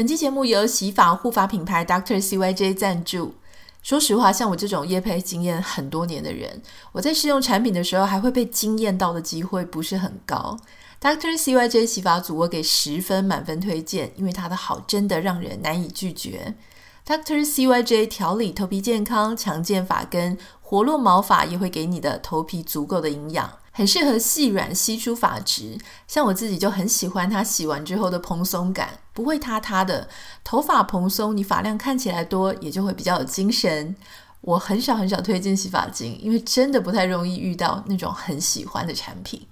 本期节目由洗发护发品牌 Doctor CYJ 赞助。说实话，像我这种业配经验很多年的人，我在试用产品的时候还会被惊艳到的机会不是很高。Doctor CYJ 洗发组我给十分满分推荐，因为它的好真的让人难以拒绝。Doctor CYJ 调理头皮健康、强健发根、活络毛发，也会给你的头皮足够的营养。很适合细软稀疏发质，像我自己就很喜欢它洗完之后的蓬松感，不会塌塌的。头发蓬松，你发量看起来多，也就会比较有精神。我很少很少推荐洗发精，因为真的不太容易遇到那种很喜欢的产品。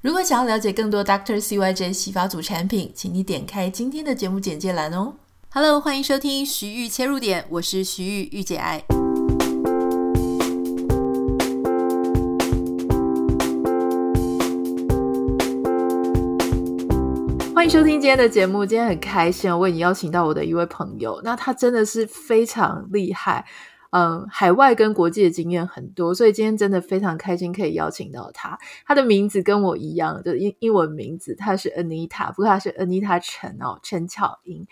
如果想要了解更多 Dr. CYJ 洗发组产品，请你点开今天的节目简介栏哦。Hello，欢迎收听徐玉切入点，我是徐玉，御姐爱。欢迎收听今天的节目，今天很开心，我为你邀请到我的一位朋友，那他真的是非常厉害，嗯，海外跟国际的经验很多，所以今天真的非常开心可以邀请到他。他的名字跟我一样就英英文名字，他是 Anita，不过他是 Anita 陈哦，陈巧英。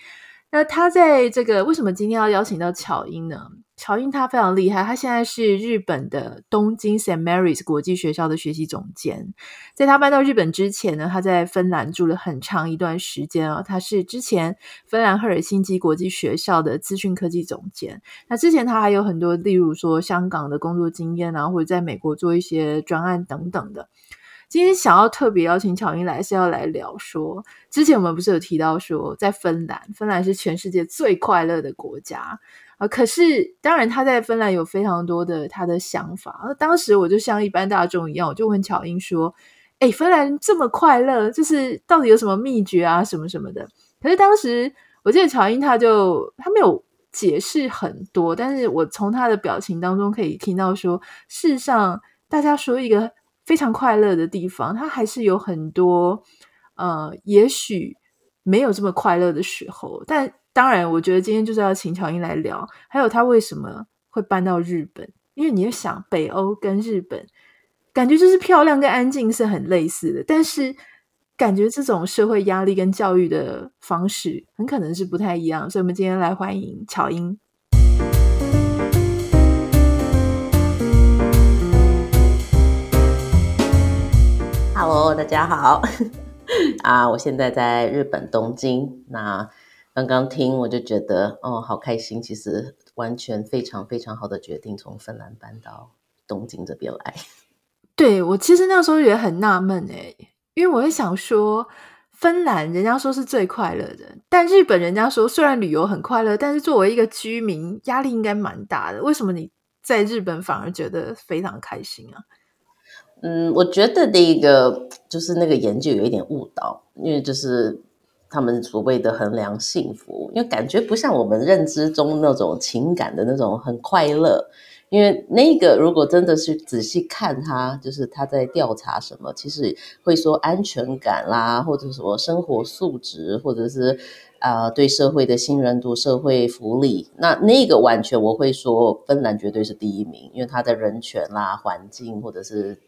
那他在这个为什么今天要邀请到巧英呢？巧英她非常厉害，她现在是日本的东京 samaris 国际学校的学习总监。在她搬到日本之前呢，她在芬兰住了很长一段时间啊。她是之前芬兰赫尔辛基国际学校的资讯科技总监。那之前她还有很多，例如说香港的工作经验啊，或者在美国做一些专案等等的。今天想要特别邀请巧英来，是要来聊说，之前我们不是有提到说，在芬兰，芬兰是全世界最快乐的国家啊。可是，当然他在芬兰有非常多的他的想法。而当时我就像一般大众一样，我就问巧英说：“诶，芬兰这么快乐，就是到底有什么秘诀啊，什么什么的？”可是当时我记得巧英他就他没有解释很多，但是我从他的表情当中可以听到说，事实上大家说一个。非常快乐的地方，它还是有很多，呃，也许没有这么快乐的时候。但当然，我觉得今天就是要请巧英来聊，还有他为什么会搬到日本。因为你要想，北欧跟日本，感觉就是漂亮跟安静是很类似的，但是感觉这种社会压力跟教育的方式很可能是不太一样。所以，我们今天来欢迎巧英。哦大家好 啊！我现在在日本东京。那刚刚听我就觉得哦，好开心。其实完全非常非常好的决定，从芬兰搬到东京这边来。对，我其实那时候也很纳闷诶，因为我会想说，芬兰人家说是最快乐的，但日本人家说虽然旅游很快乐，但是作为一个居民，压力应该蛮大的。为什么你在日本反而觉得非常开心啊？嗯，我觉得那个就是那个研究有一点误导，因为就是他们所谓的衡量幸福，因为感觉不像我们认知中那种情感的那种很快乐。因为那个如果真的是仔细看他，就是他在调查什么，其实会说安全感啦，或者说生活素质，或者是啊、呃、对社会的信任度、社会福利，那那个完全我会说芬兰绝对是第一名，因为他的人权啦、环境或者是。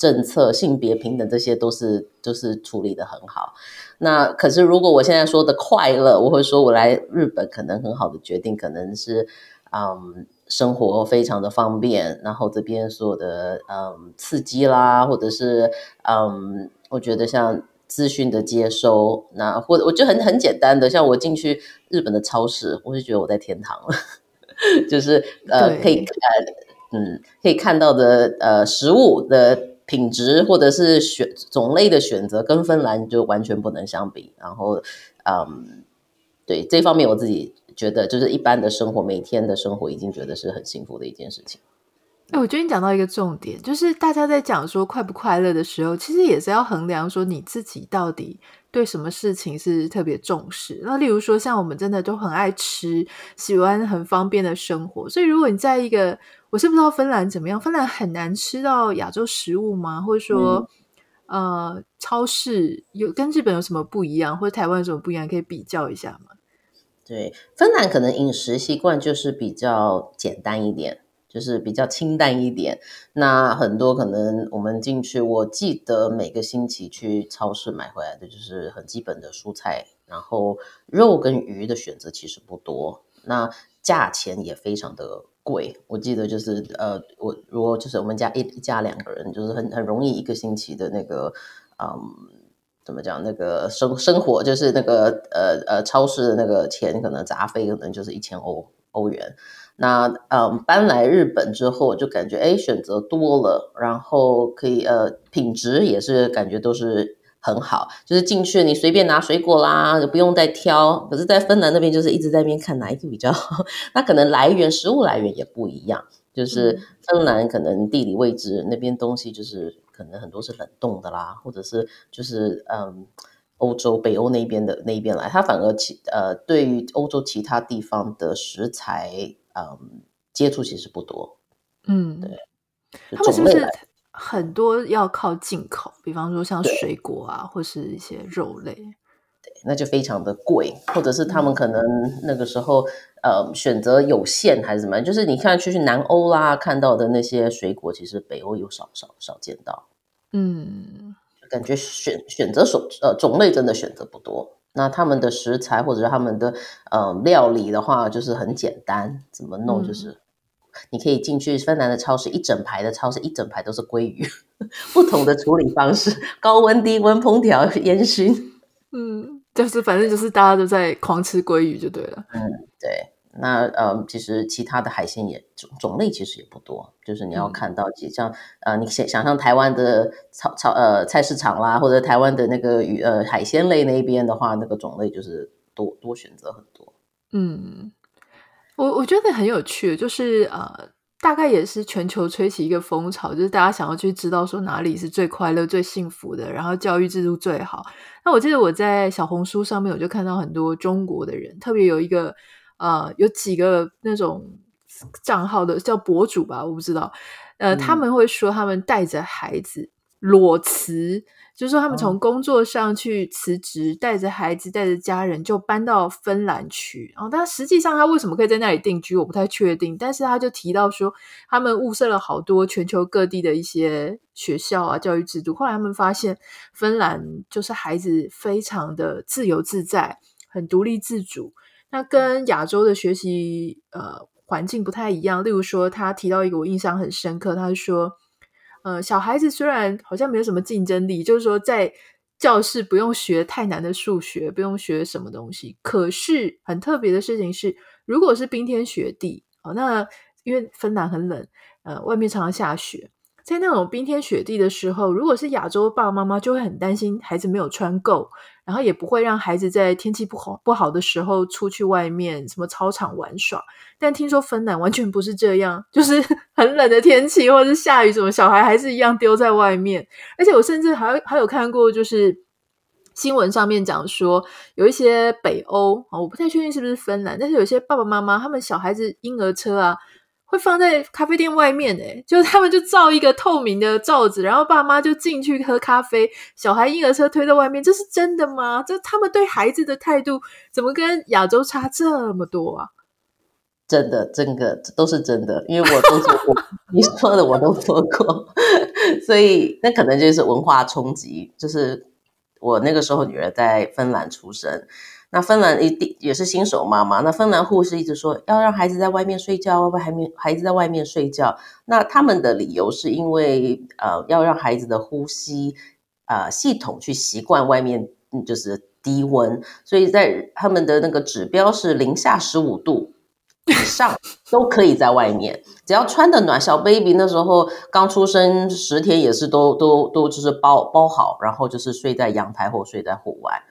政策、性别平等这些都是都、就是处理的很好。那可是如果我现在说的快乐，我会说我来日本可能很好的决定，可能是嗯生活非常的方便，然后这边所有的嗯刺激啦，或者是嗯我觉得像资讯的接收，那或者我就很很简单的，像我进去日本的超市，我就觉得我在天堂了，就是呃可以呃嗯可以看到的呃食物的。品质或者是选种类的选择跟芬兰就完全不能相比，然后，嗯，对这方面我自己觉得就是一般的生活，每天的生活已经觉得是很幸福的一件事情。哎，我觉得你讲到一个重点，就是大家在讲说快不快乐的时候，其实也是要衡量说你自己到底对什么事情是特别重视。那例如说，像我们真的都很爱吃，喜欢很方便的生活，所以如果你在一个我是不知道芬兰怎么样，芬兰很难吃到亚洲食物吗？或者说，嗯、呃，超市有跟日本有什么不一样，或者台湾有什么不一样，可以比较一下吗？对，芬兰可能饮食习惯就是比较简单一点，就是比较清淡一点。那很多可能我们进去，我记得每个星期去超市买回来的就是很基本的蔬菜，然后肉跟鱼的选择其实不多，那价钱也非常的贵。我记得就是呃，我如果就是我们家一一家两个人，就是很很容易一个星期的那个嗯，怎么讲那个生生活就是那个呃呃超市的那个钱可能杂费可能就是一千欧欧元。那嗯，搬来日本之后，就感觉哎，选择多了，然后可以呃，品质也是感觉都是很好，就是进去你随便拿水果啦，就不用再挑。可是，在芬兰那边就是一直在那边看哪一个比较好，那可能来源食物来源也不一样，就是芬兰可能地理位置那边东西就是可能很多是冷冻的啦，或者是就是嗯，欧洲北欧那边的那边来，它反而其呃对于欧洲其他地方的食材。嗯，接触其实不多。嗯，对。他们是不是很多要靠进口？比方说像水果啊，或是一些肉类。对，那就非常的贵，或者是他们可能那个时候、嗯、呃选择有限，还是怎么样？就是你看去去南欧啦，看到的那些水果，其实北欧有少少少见到。嗯，感觉选选择种呃种类真的选择不多。那他们的食材或者是他们的呃料理的话，就是很简单，怎么弄就是，你可以进去芬兰的超市，一整排的超市，一整排都是鲑鱼，不同的处理方式，高温、低温烹调、烟熏，嗯，就是反正就是大家都在狂吃鲑鱼就对了，嗯，对。那呃，其实其他的海鲜也种种类其实也不多，就是你要看到，像呃，你想想象台湾的超超呃菜市场啦，或者台湾的那个鱼呃海鲜类那边的话，那个种类就是多多选择很多。嗯，我我觉得很有趣，就是呃，大概也是全球吹起一个风潮，就是大家想要去知道说哪里是最快乐、最幸福的，然后教育制度最好。那我记得我在小红书上面，我就看到很多中国的人，特别有一个。呃，有几个那种账号的叫博主吧，我不知道。呃，嗯、他们会说他们带着孩子裸辞，就是说他们从工作上去辞职，带着孩子，带着家人就搬到芬兰去。然后，但实际上他为什么可以在那里定居，我不太确定。但是他就提到说，他们物色了好多全球各地的一些学校啊，教育制度。后来他们发现，芬兰就是孩子非常的自由自在，很独立自主。那跟亚洲的学习呃环境不太一样。例如说，他提到一个我印象很深刻，他说，呃，小孩子虽然好像没有什么竞争力，就是说在教室不用学太难的数学，不用学什么东西。可是很特别的事情是，如果是冰天雪地，哦，那因为芬兰很冷，呃，外面常常下雪。在那种冰天雪地的时候，如果是亚洲爸爸妈妈，就会很担心孩子没有穿够，然后也不会让孩子在天气不好不好的时候出去外面什么操场玩耍。但听说芬兰完全不是这样，就是 很冷的天气或者是下雨，什么小孩还是一样丢在外面。而且我甚至还还有看过，就是新闻上面讲说，有一些北欧啊，我不太确定是不是芬兰，但是有些爸爸妈妈他们小孩子婴儿车啊。会放在咖啡店外面诶，就是他们就罩一个透明的罩子，然后爸妈就进去喝咖啡，小孩婴儿车推在外面，这是真的吗？这他们对孩子的态度怎么跟亚洲差这么多啊？真的，真的，这都是真的，因为我都做过，你说的我都做过，所以那可能就是文化冲击。就是我那个时候女儿在芬兰出生。那芬兰一定也是新手妈妈。那芬兰护士一直说要让孩子在外面睡觉，要不孩子孩子在外面睡觉。那他们的理由是因为呃要让孩子的呼吸啊、系统去习惯外面就是低温，所以在他们的那个指标是零下十五度以上都可以在外面，只要穿得暖。小 baby 那时候刚出生十天也是都都都就是包包好，然后就是睡在阳台或睡在户外。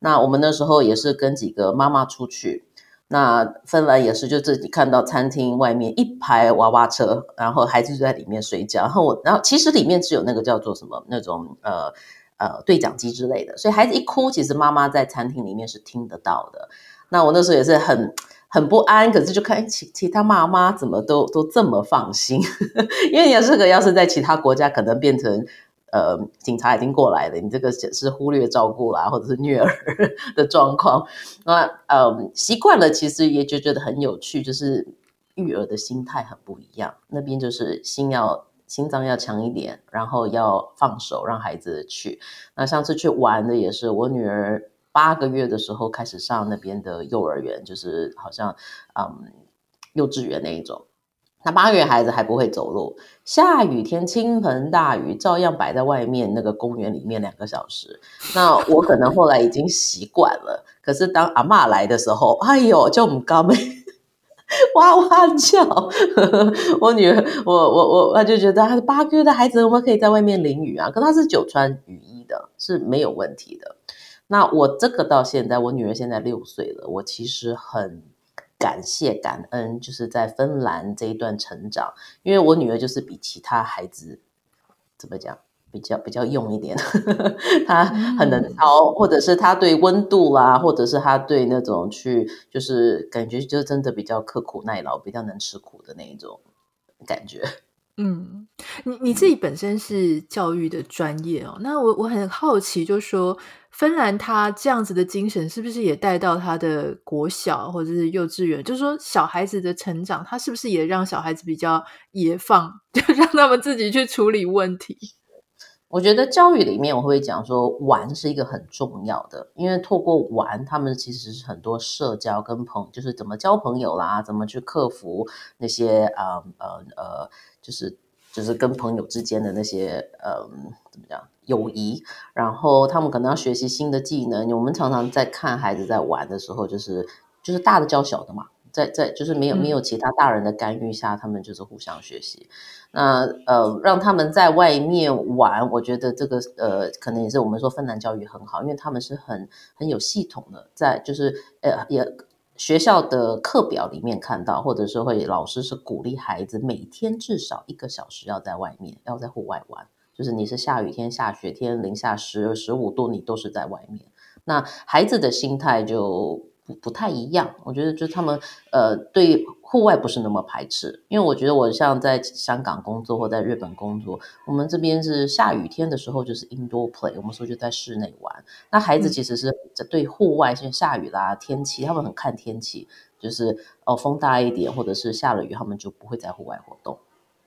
那我们那时候也是跟几个妈妈出去，那芬兰也是就自己看到餐厅外面一排娃娃车，然后孩子就在里面睡觉，然后我然后其实里面只有那个叫做什么那种呃呃对讲机之类的，所以孩子一哭，其实妈妈在餐厅里面是听得到的。那我那时候也是很很不安，可是就看其其他妈妈怎么都都这么放心，因为你要是个要是在其他国家，可能变成。呃，警察已经过来了，你这个是忽略照顾啦，或者是虐儿的状况。那呃，习惯了，其实也就觉得很有趣，就是育儿的心态很不一样。那边就是心要心脏要强一点，然后要放手让孩子去。那上次去玩的也是我女儿，八个月的时候开始上那边的幼儿园，就是好像嗯幼稚园那一种。那八个月孩子还不会走路，下雨天倾盆大雨，照样摆在外面那个公园里面两个小时。那我可能后来已经习惯了，可是当阿嬷来的时候，哎呦，就唔甘咩，哇哇叫。我女儿，我我我，她就觉得她是八个月的孩子，我们可以在外面淋雨啊。可她是久穿雨衣的，是没有问题的。那我这个到现在，我女儿现在六岁了，我其实很。感谢感恩，就是在芬兰这一段成长，因为我女儿就是比其他孩子怎么讲，比较比较用一点，她很能操，或者是她对温度啦，或者是她对那种去，就是感觉就真的比较刻苦耐劳，比较能吃苦的那一种感觉。嗯，你你自己本身是教育的专业哦，那我我很好奇，就是说。芬兰他这样子的精神是不是也带到他的国小或者是幼稚园？就是说，小孩子的成长，他是不是也让小孩子比较野放，就让他们自己去处理问题？我觉得教育里面我会讲说，玩是一个很重要的，因为透过玩，他们其实是很多社交跟朋，就是怎么交朋友啦，怎么去克服那些呃呃呃，就是就是跟朋友之间的那些呃怎么讲？友谊，然后他们可能要学习新的技能。我们常常在看孩子在玩的时候，就是就是大的教小的嘛，在在就是没有没有其他大人的干预下，他们就是互相学习。那呃，让他们在外面玩，我觉得这个呃，可能也是我们说芬兰教育很好，因为他们是很很有系统的，在就是呃也学校的课表里面看到，或者是会老师是鼓励孩子每天至少一个小时要在外面，要在户外玩。就是你是下雨天、下雪天、零下十、十五度，你都是在外面。那孩子的心态就不不太一样。我觉得，就他们呃，对户外不是那么排斥。因为我觉得，我像在香港工作或在日本工作，我们这边是下雨天的时候就是 indoor play，我们说就在室内玩。那孩子其实是对户外，像下雨啦、天气，他们很看天气，就是哦风大一点，或者是下了雨，他们就不会在户外活动。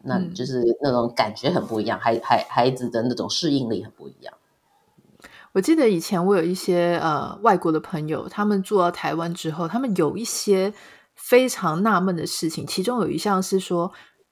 那就是那种感觉很不一样，孩孩孩子的那种适应力很不一样。我记得以前我有一些呃外国的朋友，他们住到台湾之后，他们有一些非常纳闷的事情，其中有一项是说，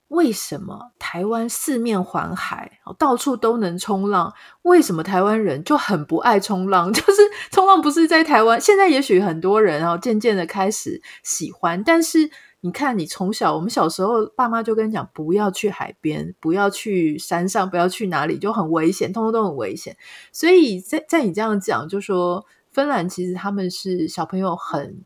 为什么台湾四面环海，到处都能冲浪，为什么台湾人就很不爱冲浪？就是冲浪不是在台湾，现在也许很多人然后渐渐的开始喜欢，但是。你看，你从小，我们小时候，爸妈就跟你讲，不要去海边，不要去山上，不要去哪里，就很危险，通通都很危险。所以在在你这样讲，就说芬兰其实他们是小朋友很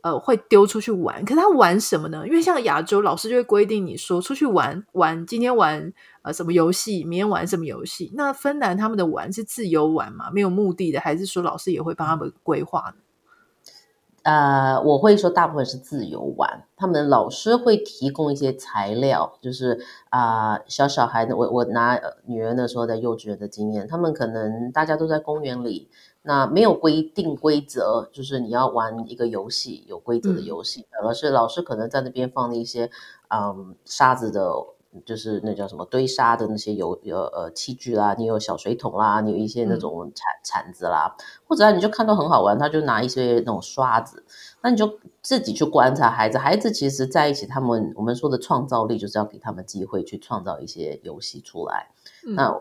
呃会丢出去玩，可是他玩什么呢？因为像亚洲老师就会规定你说出去玩玩，今天玩呃什么游戏，明天玩什么游戏。那芬兰他们的玩是自由玩嘛？没有目的的，还是说老师也会帮他们规划呢？呃，我会说大部分是自由玩，他们老师会提供一些材料，就是啊、呃，小小孩的，我我拿女儿那时候在幼稚园的经验，他们可能大家都在公园里，那没有规定规则，就是你要玩一个游戏，有规则的游戏，而、嗯、是老师可能在那边放了一些嗯沙子的。就是那叫什么堆沙的那些有有呃器具啦，你有小水桶啦，你有一些那种铲铲子啦，嗯、或者你就看到很好玩，他就拿一些那种刷子，那你就自己去观察孩子。孩子其实在一起，他们我们说的创造力就是要给他们机会去创造一些游戏出来。嗯、那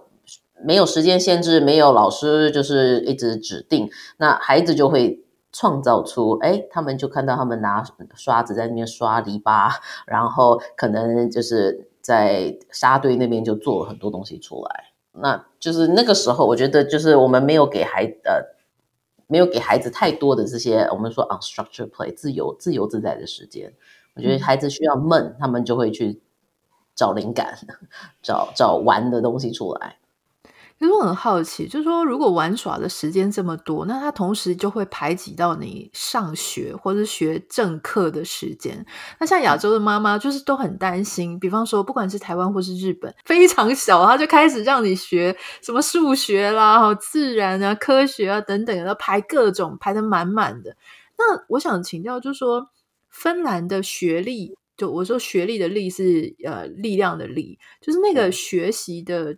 没有时间限制，没有老师就是一直指定，那孩子就会创造出，哎，他们就看到他们拿刷子在那边刷篱笆，然后可能就是。在沙堆那边就做了很多东西出来，那就是那个时候，我觉得就是我们没有给孩呃，没有给孩子太多的这些我们说 unstructured play 自由自由自在的时间。我觉得孩子需要闷，他们就会去找灵感，找找玩的东西出来。其实我很好奇，就是说，如果玩耍的时间这么多，那他同时就会排挤到你上学或者学正课的时间。那像亚洲的妈妈，就是都很担心。比方说，不管是台湾或是日本，非常小，他就开始让你学什么数学啦、自然啊、科学啊等等，要排各种排的满满的。那我想请教，就是说，芬兰的学历，就我说学历的力是呃力量的力，就是那个学习的。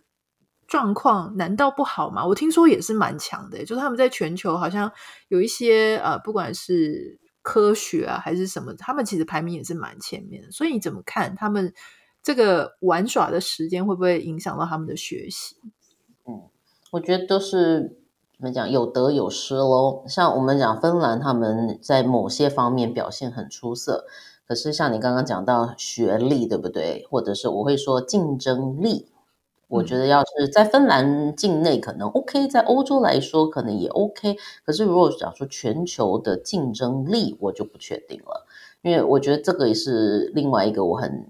状况难道不好吗？我听说也是蛮强的，就是他们在全球好像有一些呃，不管是科学啊还是什么，他们其实排名也是蛮前面的。所以你怎么看他们这个玩耍的时间会不会影响到他们的学习？嗯，我觉得都是怎么讲，有得有失喽。像我们讲芬兰，他们在某些方面表现很出色，可是像你刚刚讲到学历，对不对？或者是我会说竞争力。我觉得要是在芬兰境内可能 OK，在欧洲来说可能也 OK。可是如果讲说全球的竞争力，我就不确定了，因为我觉得这个也是另外一个我很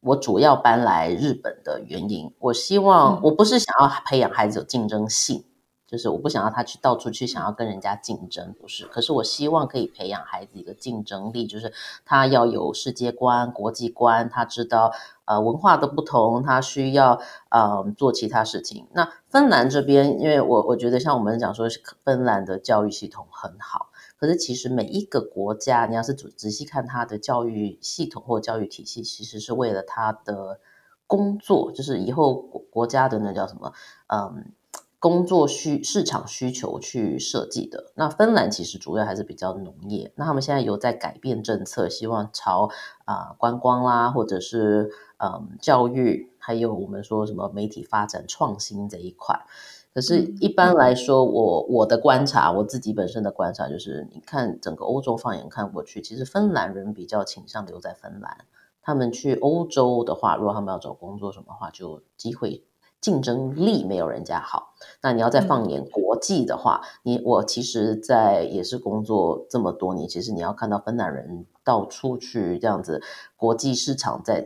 我主要搬来日本的原因。我希望我不是想要培养孩子有竞争性。就是我不想要他去到处去想要跟人家竞争，不是。可是我希望可以培养孩子一个竞争力，就是他要有世界观、国际观，他知道呃文化的不同，他需要呃做其他事情。那芬兰这边，因为我我觉得像我们讲说，芬兰的教育系统很好，可是其实每一个国家，你要是仔仔细看他的教育系统或教育体系，其实是为了他的工作，就是以后国国家的那叫什么，嗯。工作需市场需求去设计的。那芬兰其实主要还是比较农业。那他们现在有在改变政策，希望朝啊、呃、观光啦，或者是嗯、呃、教育，还有我们说什么媒体发展创新这一块。可是，一般来说，我我的观察，我自己本身的观察就是，你看整个欧洲放眼看过去，其实芬兰人比较倾向留在芬兰。他们去欧洲的话，如果他们要找工作什么话，就机会。竞争力没有人家好，那你要再放眼国际的话，嗯、你我其实，在也是工作这么多年，其实你要看到芬兰人到处去这样子，国际市场在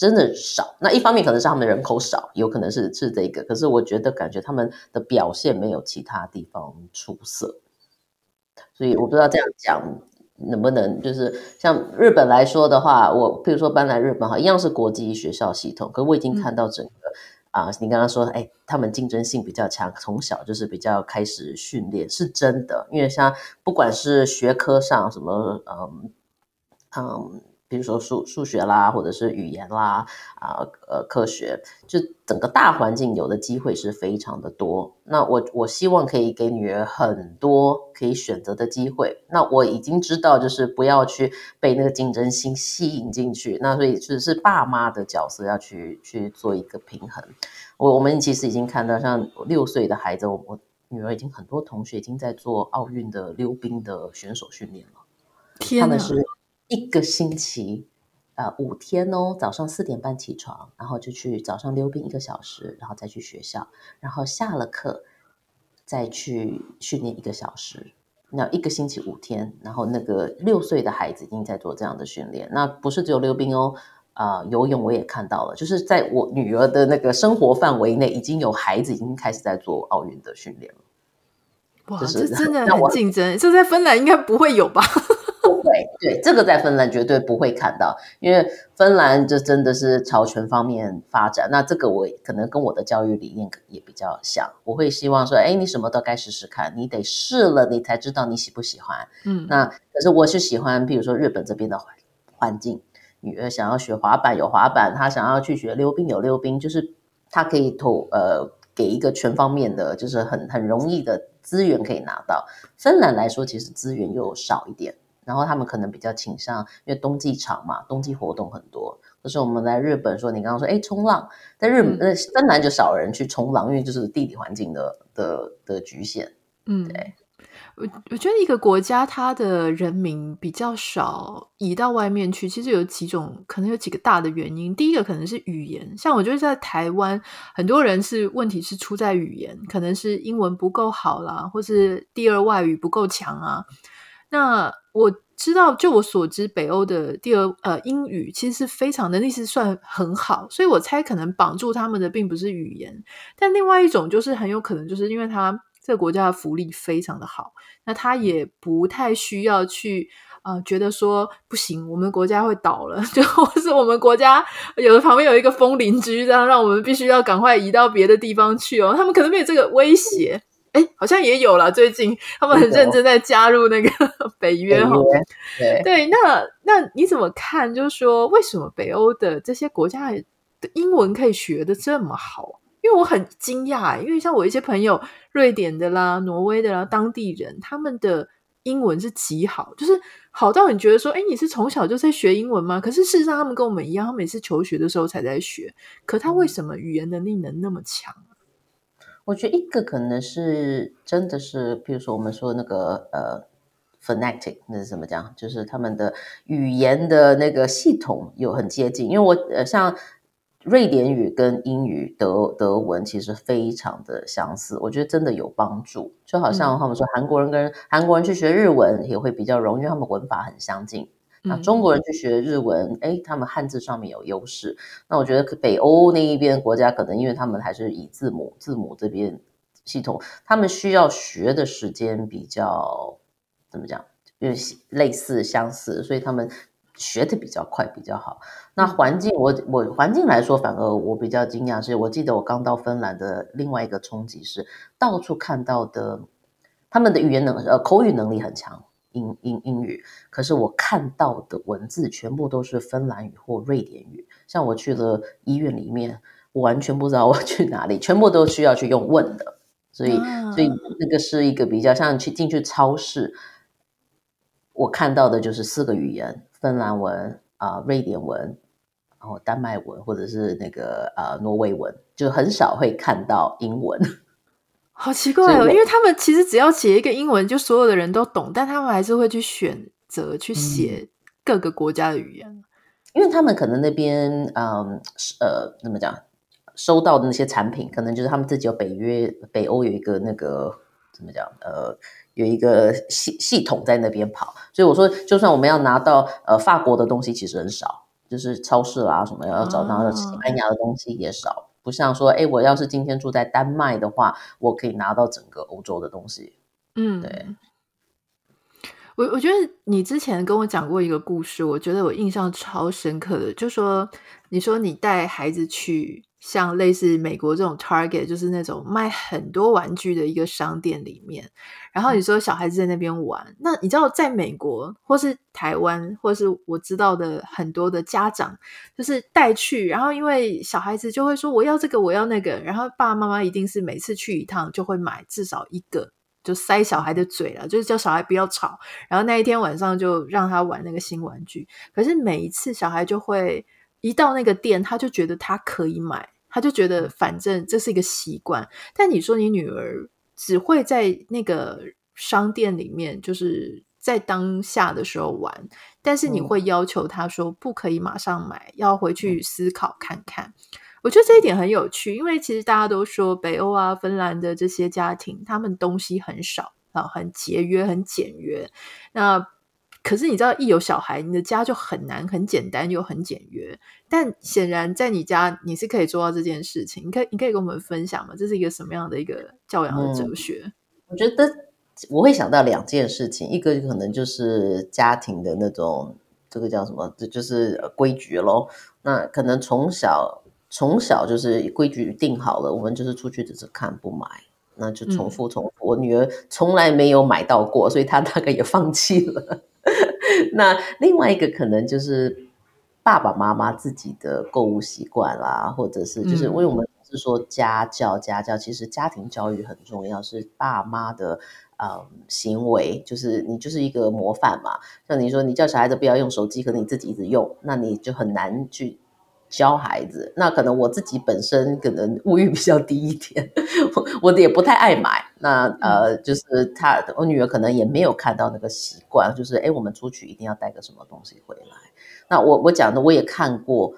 真的少。那一方面可能是他们人口少，有可能是是这个，可是我觉得感觉他们的表现没有其他地方出色，所以我不知道这样讲能不能就是像日本来说的话，我譬如说搬来日本哈，一样是国际学校系统，可我已经看到整个。啊，你刚刚说，哎，他们竞争性比较强，从小就是比较开始训练，是真的。因为像不管是学科上什么，嗯嗯。比如说数数学啦，或者是语言啦，啊呃科学，就整个大环境有的机会是非常的多。那我我希望可以给女儿很多可以选择的机会。那我已经知道，就是不要去被那个竞争心吸引进去。那所以就是爸妈的角色要去去做一个平衡。我我们其实已经看到，像六岁的孩子，我我女儿已经很多同学已经在做奥运的溜冰的选手训练了。天哪！他们是。一个星期，呃，五天哦，早上四点半起床，然后就去早上溜冰一个小时，然后再去学校，然后下了课再去训练一个小时。那一个星期五天，然后那个六岁的孩子已经在做这样的训练。那不是只有溜冰哦，啊、呃，游泳我也看到了，就是在我女儿的那个生活范围内，已经有孩子已经开始在做奥运的训练了。哇，就是、这真的很竞争，这在芬兰应该不会有吧？对对，这个在芬兰绝对不会看到，因为芬兰这真的是朝全方面发展。那这个我可能跟我的教育理念也比较像，我会希望说，哎，你什么都该试试看，你得试了，你才知道你喜不喜欢。嗯，那可是我是喜欢，比如说日本这边的环环境，女儿想要学滑板有滑板，她想要去学溜冰有溜冰，就是她可以投呃给一个全方面的，就是很很容易的资源可以拿到。芬兰来说，其实资源又少一点。然后他们可能比较倾向，因为冬季长嘛，冬季活动很多。就是我们来日本说，你刚刚说，哎，冲浪，在日本、嗯、芬兰就少人去冲浪，因为就是地理环境的的的局限。嗯，对。我我觉得一个国家它的人民比较少移到外面去，其实有几种，可能有几个大的原因。第一个可能是语言，像我觉得在台湾，很多人是问题是出在语言，可能是英文不够好啦，或是第二外语不够强啊。那我知道，就我所知，北欧的第二呃英语其实是非常能力是算很好，所以我猜可能绑住他们的并不是语言，但另外一种就是很有可能就是因为他这个国家的福利非常的好，那他也不太需要去呃觉得说不行，我们国家会倒了，就或是我们国家有的旁边有一个风邻居，这样让我们必须要赶快移到别的地方去哦，他们可能没有这个威胁。哎，好像也有了。最近他们很认真在加入那个 北约哈。对，对，那那你怎么看？就是说，为什么北欧的这些国家的英文可以学的这么好？因为我很惊讶，因为像我一些朋友，瑞典的啦、挪威的啦，当地人他们的英文是极好，就是好到你觉得说，哎，你是从小就在学英文吗？可是事实上，他们跟我们一样，他们也是求学的时候才在学。可他为什么语言能力能那么强？我觉得一个可能是真的是，比如说我们说那个呃，phonetic 那是怎么讲？就是他们的语言的那个系统有很接近。因为我呃，像瑞典语跟英语、德德文其实非常的相似，我觉得真的有帮助。就好像他们说韩国人跟韩国人去学日文也会比较容易，因为他们文法很相近。那中国人去学日文，哎，他们汉字上面有优势。那我觉得北欧那一边国家，可能因为他们还是以字母字母这边系统，他们需要学的时间比较怎么讲，就是类似相似，所以他们学的比较快，比较好。那环境，我我环境来说，反而我比较惊讶，是我记得我刚到芬兰的另外一个冲击是，到处看到的他们的语言能呃口语能力很强。英英英语，可是我看到的文字全部都是芬兰语或瑞典语。像我去了医院里面，我完全不知道我去哪里，全部都需要去用问的。所以，啊、所以那个是一个比较像去进去超市，我看到的就是四个语言：芬兰文啊、呃、瑞典文，然后丹麦文，或者是那个呃挪威文，就很少会看到英文。好奇怪哦，因为他们其实只要写一个英文，就所有的人都懂，但他们还是会去选择去写各个国家的语言，嗯、因为他们可能那边，嗯，呃，怎么讲，收到的那些产品，可能就是他们自己有北约、北欧有一个那个怎么讲，呃，有一个系系统在那边跑，所以我说，就算我们要拿到呃法国的东西，其实很少，就是超市啦什么要找到西班牙的东西也少。哦不像说，哎，我要是今天住在丹麦的话，我可以拿到整个欧洲的东西。嗯，对。我我觉得你之前跟我讲过一个故事，我觉得我印象超深刻的，就说你说你带孩子去。像类似美国这种 Target，就是那种卖很多玩具的一个商店里面，然后你说小孩子在那边玩，那你知道在美国或是台湾，或是我知道的很多的家长，就是带去，然后因为小孩子就会说我要这个，我要那个，然后爸爸妈妈一定是每次去一趟就会买至少一个，就塞小孩的嘴了，就是叫小孩不要吵，然后那一天晚上就让他玩那个新玩具，可是每一次小孩就会一到那个店，他就觉得他可以买。他就觉得反正这是一个习惯，但你说你女儿只会在那个商店里面，就是在当下的时候玩，但是你会要求他说不可以马上买，要回去思考看看。我觉得这一点很有趣，因为其实大家都说北欧啊、芬兰的这些家庭，他们东西很少啊，很节约、很简约。那可是你知道，一有小孩，你的家就很难，很简单又很简约。但显然，在你家你是可以做到这件事情。你可以，你可以跟我们分享吗？这是一个什么样的一个教养的哲学？嗯，我觉得我会想到两件事情，一个可能就是家庭的那种，这个叫什么？这就是规矩咯。那可能从小从小就是规矩定好了，我们就是出去只是看不买，那就重复重我女儿从来没有买到过，所以她大概也放弃了。那另外一个可能就是爸爸妈妈自己的购物习惯啦，或者是就是因为我们是说家教，家教其实家庭教育很重要，是爸妈的呃行为，就是你就是一个模范嘛。像你说你叫小孩子不要用手机，可能你自己一直用，那你就很难去。教孩子，那可能我自己本身可能物欲比较低一点，我我也不太爱买。那呃，就是他我女儿可能也没有看到那个习惯，就是哎，我们出去一定要带个什么东西回来。那我我讲的我也看过，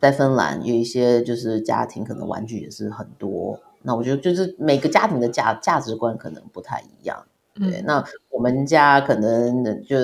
在芬兰有一些就是家庭可能玩具也是很多。那我觉得就是每个家庭的价价值观可能不太一样。对，那我们家可能就。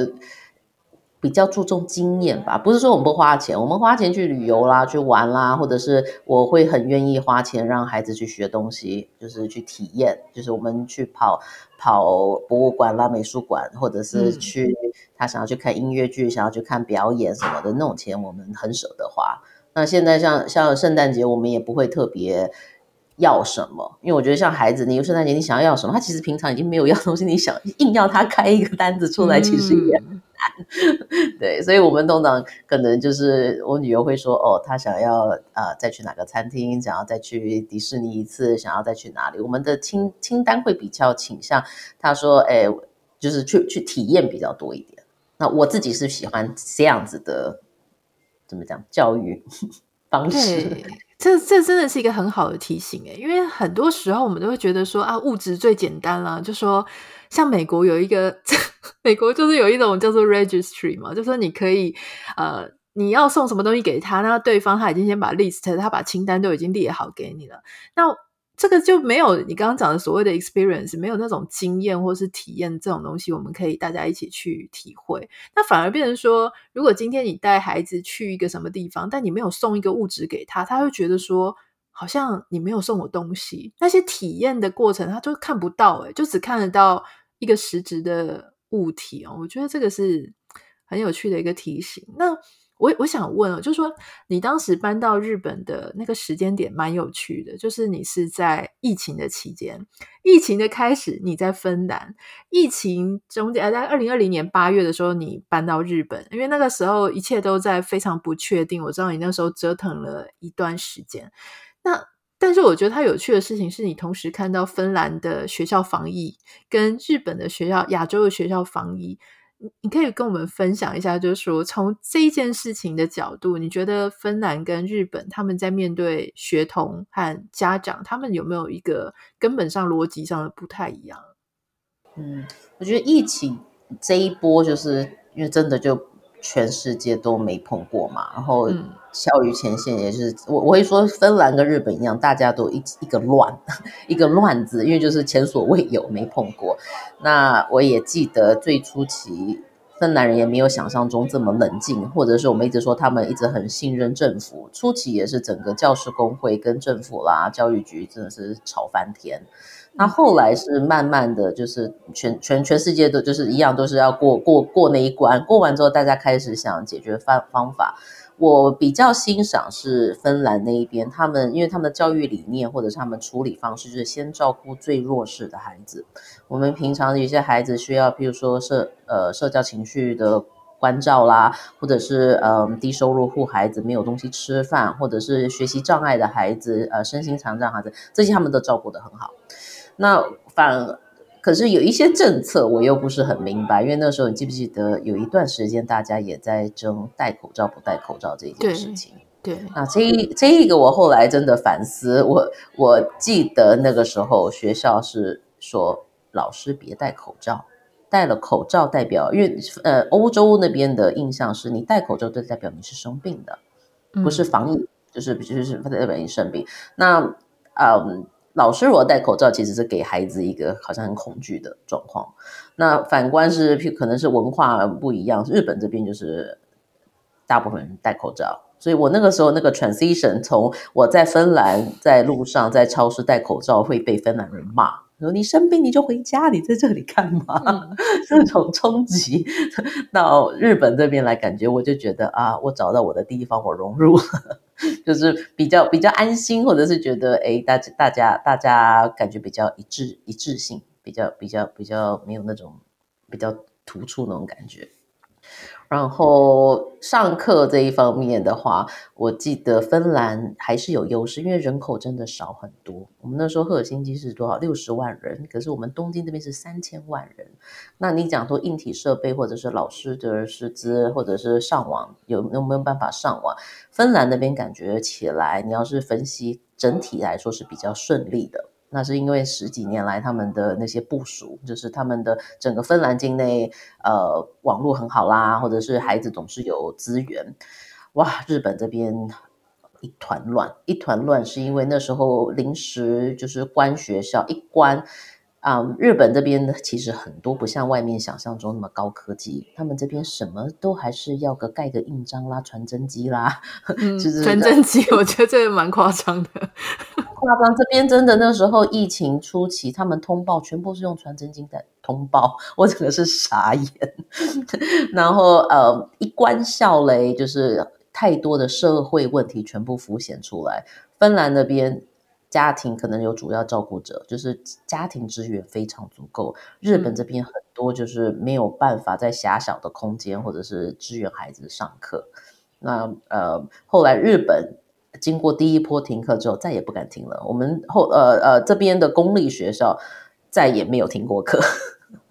比较注重经验吧，不是说我们不花钱，我们花钱去旅游啦，去玩啦，或者是我会很愿意花钱让孩子去学东西，就是去体验，就是我们去跑跑博物馆啦、美术馆，或者是去他想要去看音乐剧、想要去看表演什么的那种钱，我们很舍得花。那现在像像圣诞节，我们也不会特别要什么，因为我觉得像孩子，你有圣诞节你想要要什么，他其实平常已经没有要东西，你想硬要他开一个单子出来，其实也。难。对，所以我们通常可能就是我女儿会说，哦，她想要啊、再去哪个餐厅，想要再去迪士尼一次，想要再去哪里。我们的清清单会比较倾向，她说，哎，就是去去体验比较多一点。那我自己是喜欢这样子的，怎么讲教育方式。这这真的是一个很好的提醒诶，因为很多时候我们都会觉得说啊，物质最简单了，就说像美国有一个，美国就是有一种叫做 registry 嘛，就说你可以呃，你要送什么东西给他，那对方他已经先把 list，他把清单都已经列好给你了，那。这个就没有你刚刚讲的所谓的 experience，没有那种经验或是体验这种东西，我们可以大家一起去体会。那反而变成说，如果今天你带孩子去一个什么地方，但你没有送一个物质给他，他会觉得说，好像你没有送我东西。那些体验的过程，他就看不到，诶，就只看得到一个实质的物体哦。我觉得这个是很有趣的一个提醒。那。我我想问哦，就是说你当时搬到日本的那个时间点蛮有趣的，就是你是在疫情的期间，疫情的开始你在芬兰，疫情中间在二零二零年八月的时候你搬到日本，因为那个时候一切都在非常不确定。我知道你那时候折腾了一段时间，那但是我觉得它有趣的事情是你同时看到芬兰的学校防疫跟日本的学校、亚洲的学校防疫。你可以跟我们分享一下，就是说从这件事情的角度，你觉得芬兰跟日本他们在面对学童和家长，他们有没有一个根本上逻辑上的不太一样？嗯，我觉得疫情这一波，就是因为真的就全世界都没碰过嘛，然后教育前线也是，我我会说芬兰跟日本一样，大家都一一个乱，一个乱字，因为就是前所未有没碰过。那我也记得最初期，芬兰人也没有想象中这么冷静，或者是我们一直说他们一直很信任政府。初期也是整个教师工会跟政府啦、教育局真的是吵翻天。那后来是慢慢的就是全全全世界都就是一样，都是要过过过那一关，过完之后大家开始想解决方方法。我比较欣赏是芬兰那一边，他们因为他们的教育理念或者是他们处理方式，就是先照顾最弱势的孩子。我们平常有些孩子需要，譬如说社呃社交情绪的关照啦，或者是呃低收入户孩子没有东西吃饭，或者是学习障碍的孩子，呃身心残障孩子，这些他们都照顾得很好。那反。可是有一些政策我又不是很明白，因为那时候你记不记得有一段时间大家也在争戴口罩不戴口罩这件事情？对，对那这一这一个我后来真的反思，我我记得那个时候学校是说老师别戴口罩，戴了口罩代表，因为呃欧洲那边的印象是你戴口罩就代表你是生病的，不是防疫，嗯、就是就是代表你生病。那嗯。老师如果戴口罩，其实是给孩子一个好像很恐惧的状况。那反观是，可能是文化不一样。日本这边就是大部分人戴口罩，所以我那个时候那个 transition 从我在芬兰在路上在超市戴口罩会被芬兰人骂，说你生病你就回家，你在这里干嘛？嗯、这种冲击到日本这边来，感觉我就觉得啊，我找到我的地方，我融入了。就是比较比较安心，或者是觉得哎，大家大家大家感觉比较一致一致性，比较比较比较没有那种比较突出那种感觉。然后上课这一方面的话，我记得芬兰还是有优势，因为人口真的少很多。我们那时候赫尔辛基是多少？六十万人，可是我们东京这边是三千万人。那你讲说硬体设备，或者是老师的师资，或者是上网有有没有办法上网？芬兰那边感觉起来，你要是分析整体来说是比较顺利的。那是因为十几年来他们的那些部署，就是他们的整个芬兰境内，呃，网络很好啦，或者是孩子总是有资源。哇，日本这边一团乱，一团乱，是因为那时候临时就是关学校，一关。啊，um, 日本这边呢，其实很多不像外面想象中那么高科技，他们这边什么都还是要个盖个印章啦、传真机啦，嗯、就是传真机，我觉得这个蛮夸张的。夸张，这边真的那时候疫情初期，他们通报全部是用传真机在通报，我整个是傻眼。然后呃，一关校雷，就是太多的社会问题全部浮现出来。芬兰那边。家庭可能有主要照顾者，就是家庭资源非常足够。日本这边很多就是没有办法在狭小的空间或者是支援孩子上课。那呃，后来日本经过第一波停课之后，再也不敢停了。我们后呃呃这边的公立学校再也没有停过课。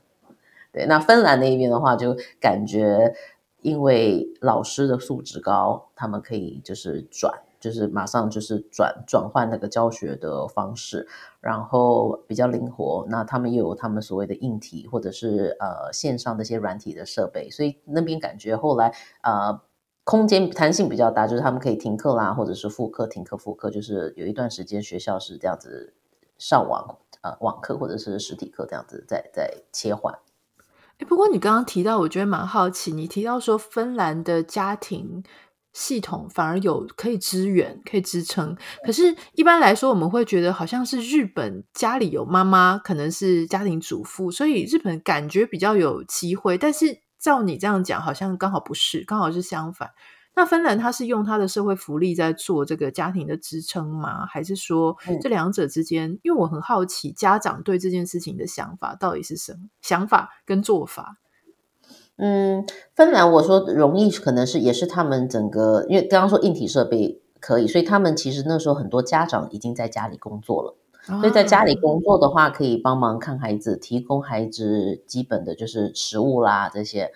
对，那芬兰那边的话，就感觉因为老师的素质高，他们可以就是转。就是马上就是转转换那个教学的方式，然后比较灵活。那他们又有他们所谓的硬体或者是呃线上的一些软体的设备，所以那边感觉后来呃空间弹性比较大，就是他们可以停课啦，或者是复课停课复课，就是有一段时间学校是这样子上网呃网课或者是实体课这样子在在切换。不过你刚刚提到，我觉得蛮好奇，你提到说芬兰的家庭。系统反而有可以支援，可以支撑。可是，一般来说，我们会觉得好像是日本家里有妈妈，可能是家庭主妇，所以日本感觉比较有机会。但是，照你这样讲，好像刚好不是，刚好是相反。那芬兰他是用他的社会福利在做这个家庭的支撑吗？还是说这两者之间？嗯、因为我很好奇，家长对这件事情的想法到底是什么？想法跟做法？嗯，芬兰我说容易，可能是也是他们整个，因为刚刚说硬体设备可以，所以他们其实那时候很多家长已经在家里工作了，所以在家里工作的话，可以帮忙看孩子，提供孩子基本的就是食物啦这些。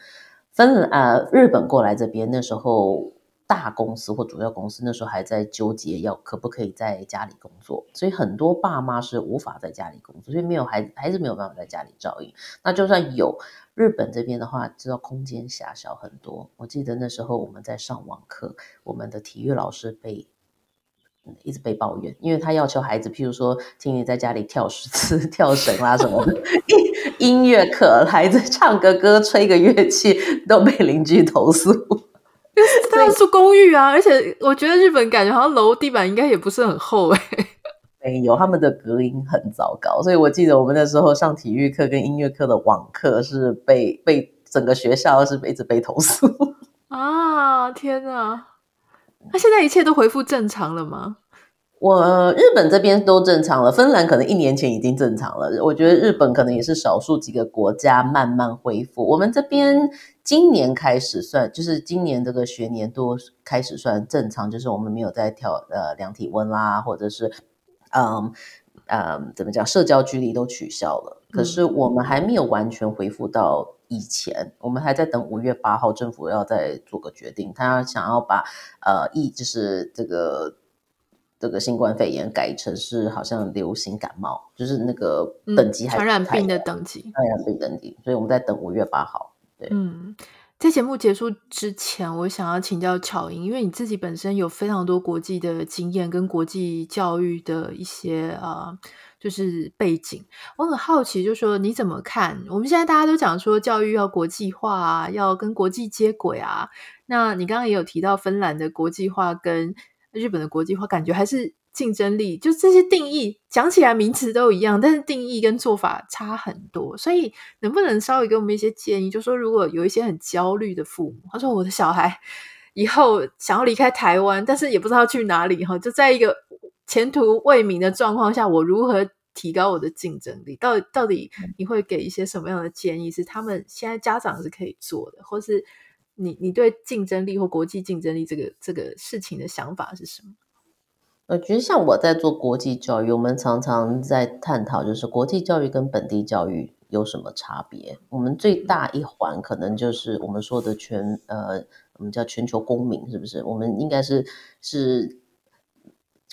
芬呃日本过来这边那时候。大公司或主要公司那时候还在纠结要可不可以在家里工作，所以很多爸妈是无法在家里工作，所以没有孩子，孩子没有办法在家里照应。那就算有，日本这边的话，知道空间狭小很多。我记得那时候我们在上网课，我们的体育老师被一直被抱怨，因为他要求孩子，譬如说，请你在家里跳十次 跳绳啦什么的。音乐课，孩子唱个歌，吹个乐器，都被邻居投诉。他们住公寓啊，而且我觉得日本感觉好像楼地板应该也不是很厚哎、欸，没有，他们的隔音很糟糕，所以我记得我们那时候上体育课跟音乐课的网课是被被整个学校是一直被投诉 啊！天哪，那现在一切都恢复正常了吗？我日本这边都正常了，芬兰可能一年前已经正常了。我觉得日本可能也是少数几个国家慢慢恢复。我们这边今年开始算，就是今年这个学年度开始算正常，就是我们没有在调呃量体温啦，或者是嗯嗯怎么讲，社交距离都取消了。可是我们还没有完全恢复到以前，我们还在等五月八号政府要再做个决定，他想要把呃疫就是这个。这个新冠肺炎改成是好像流行感冒，就是那个等级还、嗯、传染病的等级，传染病等级，所以我们在等五月八号。对，嗯，在节目结束之前，我想要请教巧英，因为你自己本身有非常多国际的经验跟国际教育的一些啊、呃，就是背景，我很好奇，就是说你怎么看？我们现在大家都讲说教育要国际化啊，要跟国际接轨啊。那你刚刚也有提到芬兰的国际化跟。日本的国际化感觉还是竞争力，就这些定义讲起来名词都一样，但是定义跟做法差很多。所以能不能稍微给我们一些建议？就说如果有一些很焦虑的父母，他说我的小孩以后想要离开台湾，但是也不知道去哪里哈，就在一个前途未明的状况下，我如何提高我的竞争力？到底到底你会给一些什么样的建议？是他们现在家长是可以做的，或是？你你对竞争力或国际竞争力这个这个事情的想法是什么？我觉得像我在做国际教育，我们常常在探讨，就是国际教育跟本地教育有什么差别？我们最大一环可能就是我们说的全呃，我们叫全球公民，是不是？我们应该是是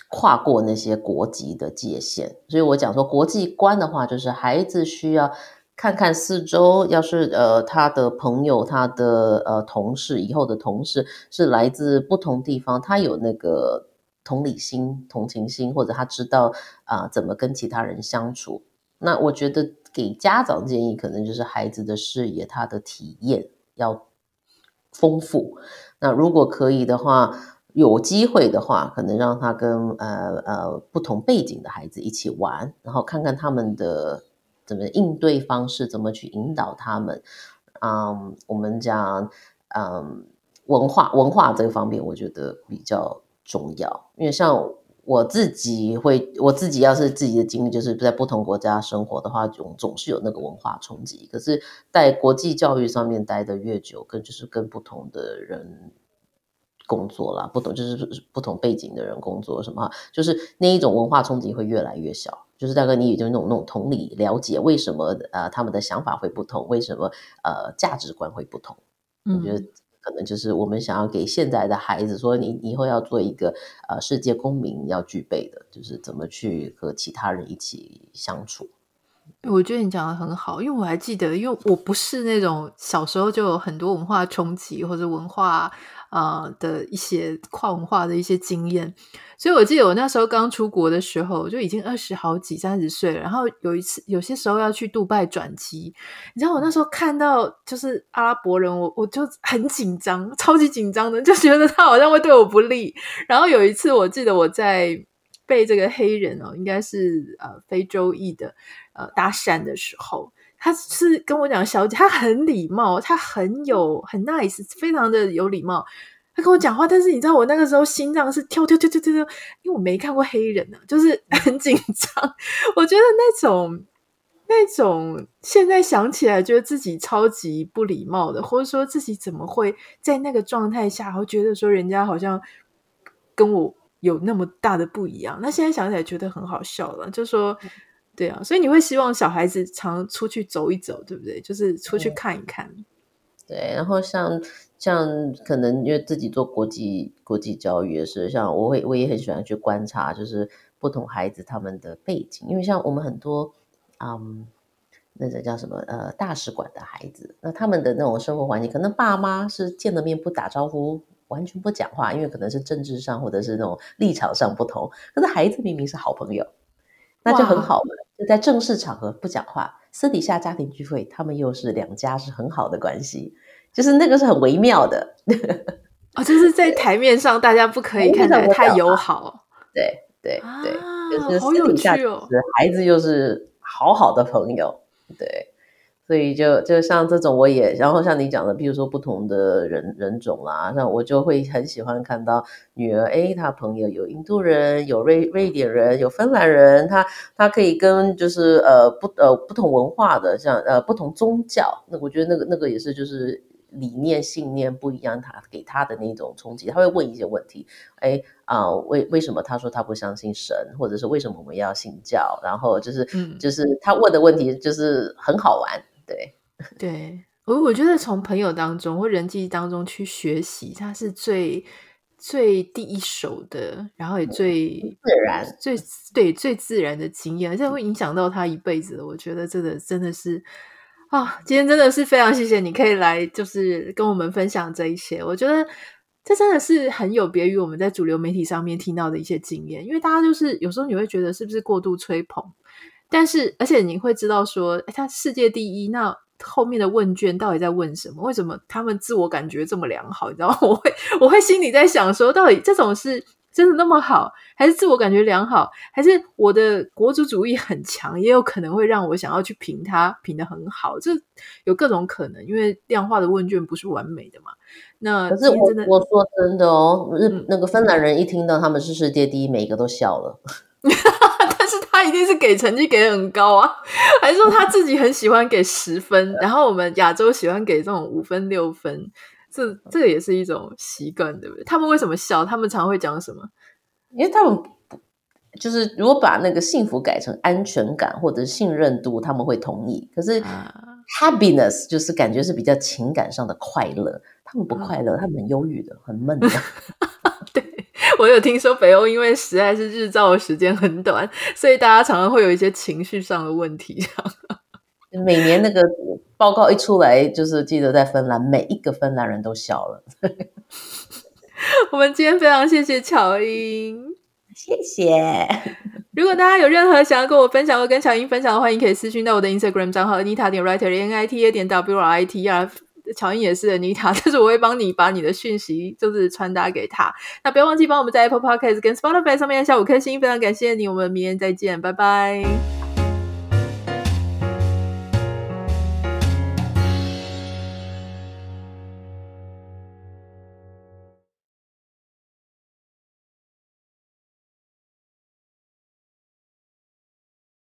跨过那些国籍的界限。所以我讲说国际观的话，就是孩子需要。看看四周，要是呃他的朋友、他的呃同事、以后的同事是来自不同地方，他有那个同理心、同情心，或者他知道啊、怎么跟其他人相处。那我觉得给家长建议，可能就是孩子的视野、他的体验要丰富。那如果可以的话，有机会的话，可能让他跟呃呃不同背景的孩子一起玩，然后看看他们的。怎么应对方式，怎么去引导他们？嗯，我们讲，嗯，文化文化这个方面，我觉得比较重要。因为像我自己会，我自己要是自己的经历，就是在不同国家生活的话，总总是有那个文化冲击。可是，在国际教育上面待得越久，跟就是跟不同的人工作啦，不同就是不同背景的人工作什么，就是那一种文化冲击会越来越小。就是大概你也就那种那种同理了解为什么呃他们的想法会不同，为什么呃价值观会不同，我觉得。可能就是我们想要给现在的孩子说，你以后要做一个呃世界公民要具备的，就是怎么去和其他人一起相处。我觉得你讲的很好，因为我还记得，因为我不是那种小时候就有很多文化冲击或者文化。啊、的一些跨文化的一些经验，所以我记得我那时候刚出国的时候，就已经二十好几、三十岁了。然后有一次，有些时候要去杜拜转机，你知道我那时候看到就是阿拉伯人，我我就很紧张，超级紧张的，就觉得他好像会对我不利。然后有一次，我记得我在被这个黑人哦，应该是呃非洲裔的呃搭讪的时候。他是跟我讲小姐，他很礼貌，他很有很 nice，非常的有礼貌。他跟我讲话，但是你知道我那个时候心脏是跳跳跳跳跳跳，因为我没看过黑人呢、啊，就是 很紧张。我觉得那种那种现在想起来，觉得自己超级不礼貌的，或者说自己怎么会在那个状态下，然后觉得说人家好像跟我有那么大的不一样。那现在想起来觉得很好笑了，就说。对啊，所以你会希望小孩子常出去走一走，对不对？就是出去看一看。对，对，然后像像可能因为自己做国际国际教育也是，像我会我也很喜欢去观察，就是不同孩子他们的背景，因为像我们很多嗯，那个叫什么呃大使馆的孩子，那他们的那种生活环境，可能爸妈是见了面不打招呼，完全不讲话，因为可能是政治上或者是那种立场上不同，可是孩子明明是好朋友。那就很好嘛，就在正式场合不讲话，私底下家庭聚会，他们又是两家是很好的关系，就是那个是很微妙的。哦，就是在台面上大家不可以看起来太友好。对对对，啊、就是私底下哦，孩子又是好好的朋友，对。所以就就像这种，我也然后像你讲的，比如说不同的人人种啦，那我就会很喜欢看到女儿，哎，她朋友有印度人，有瑞瑞典人，有芬兰人，她她可以跟就是呃不呃不同文化的，像呃不同宗教，那我觉得那个那个也是就是理念信念不一样，他给他的那种冲击，他会问一些问题，哎啊、呃、为为什么他说他不相信神，或者是为什么我们要信教，然后就是、嗯、就是他问的问题就是很好玩。对，对我我觉得从朋友当中或人际当中去学习，它是最最第一手的，然后也最自然、最对最自然的经验，而且会影响到他一辈子的。我觉得这个真的是啊，今天真的是非常谢谢你可以来，就是跟我们分享这一些。我觉得这真的是很有别于我们在主流媒体上面听到的一些经验，因为大家就是有时候你会觉得是不是过度吹捧。但是，而且你会知道说，哎，他世界第一，那后面的问卷到底在问什么？为什么他们自我感觉这么良好？你知道吗？我会，我会心里在想说，到底这种是真的那么好，还是自我感觉良好，还是我的国族主义很强，也有可能会让我想要去评他评的很好？这有各种可能，因为量化的问卷不是完美的嘛。那可是我我说真的哦，日那个芬兰人一听到他们是世界第一，每个都笑了。他一定是给成绩给很高啊，还是说他自己很喜欢给十分，然后我们亚洲喜欢给这种五分六分，这这个也是一种习惯，对不对？他们为什么笑？他们常会讲什么？因为他们就是如果把那个幸福改成安全感或者信任度，他们会同意。可是 happiness 就是感觉是比较情感上的快乐，他们不快乐，他们很忧郁的，很闷的。对。我有听说北欧因为实在是日照的时间很短，所以大家常常会有一些情绪上的问题。每年那个报告一出来，就是记得在芬兰，每一个芬兰人都笑了。我们今天非常谢谢巧英，谢谢。如果大家有任何想要跟我分享或跟巧英分享的话，欢迎可以私讯到我的 Instagram 账号 Anita 点 Writer N I T A 点 W R I T R。乔英也是的，妮塔，但是我会帮你把你的讯息就是传达给他。那不要忘记帮我们在 Apple Podcast 跟 Spotify 上面下五颗星，非常感谢你。我们明天再见，拜拜。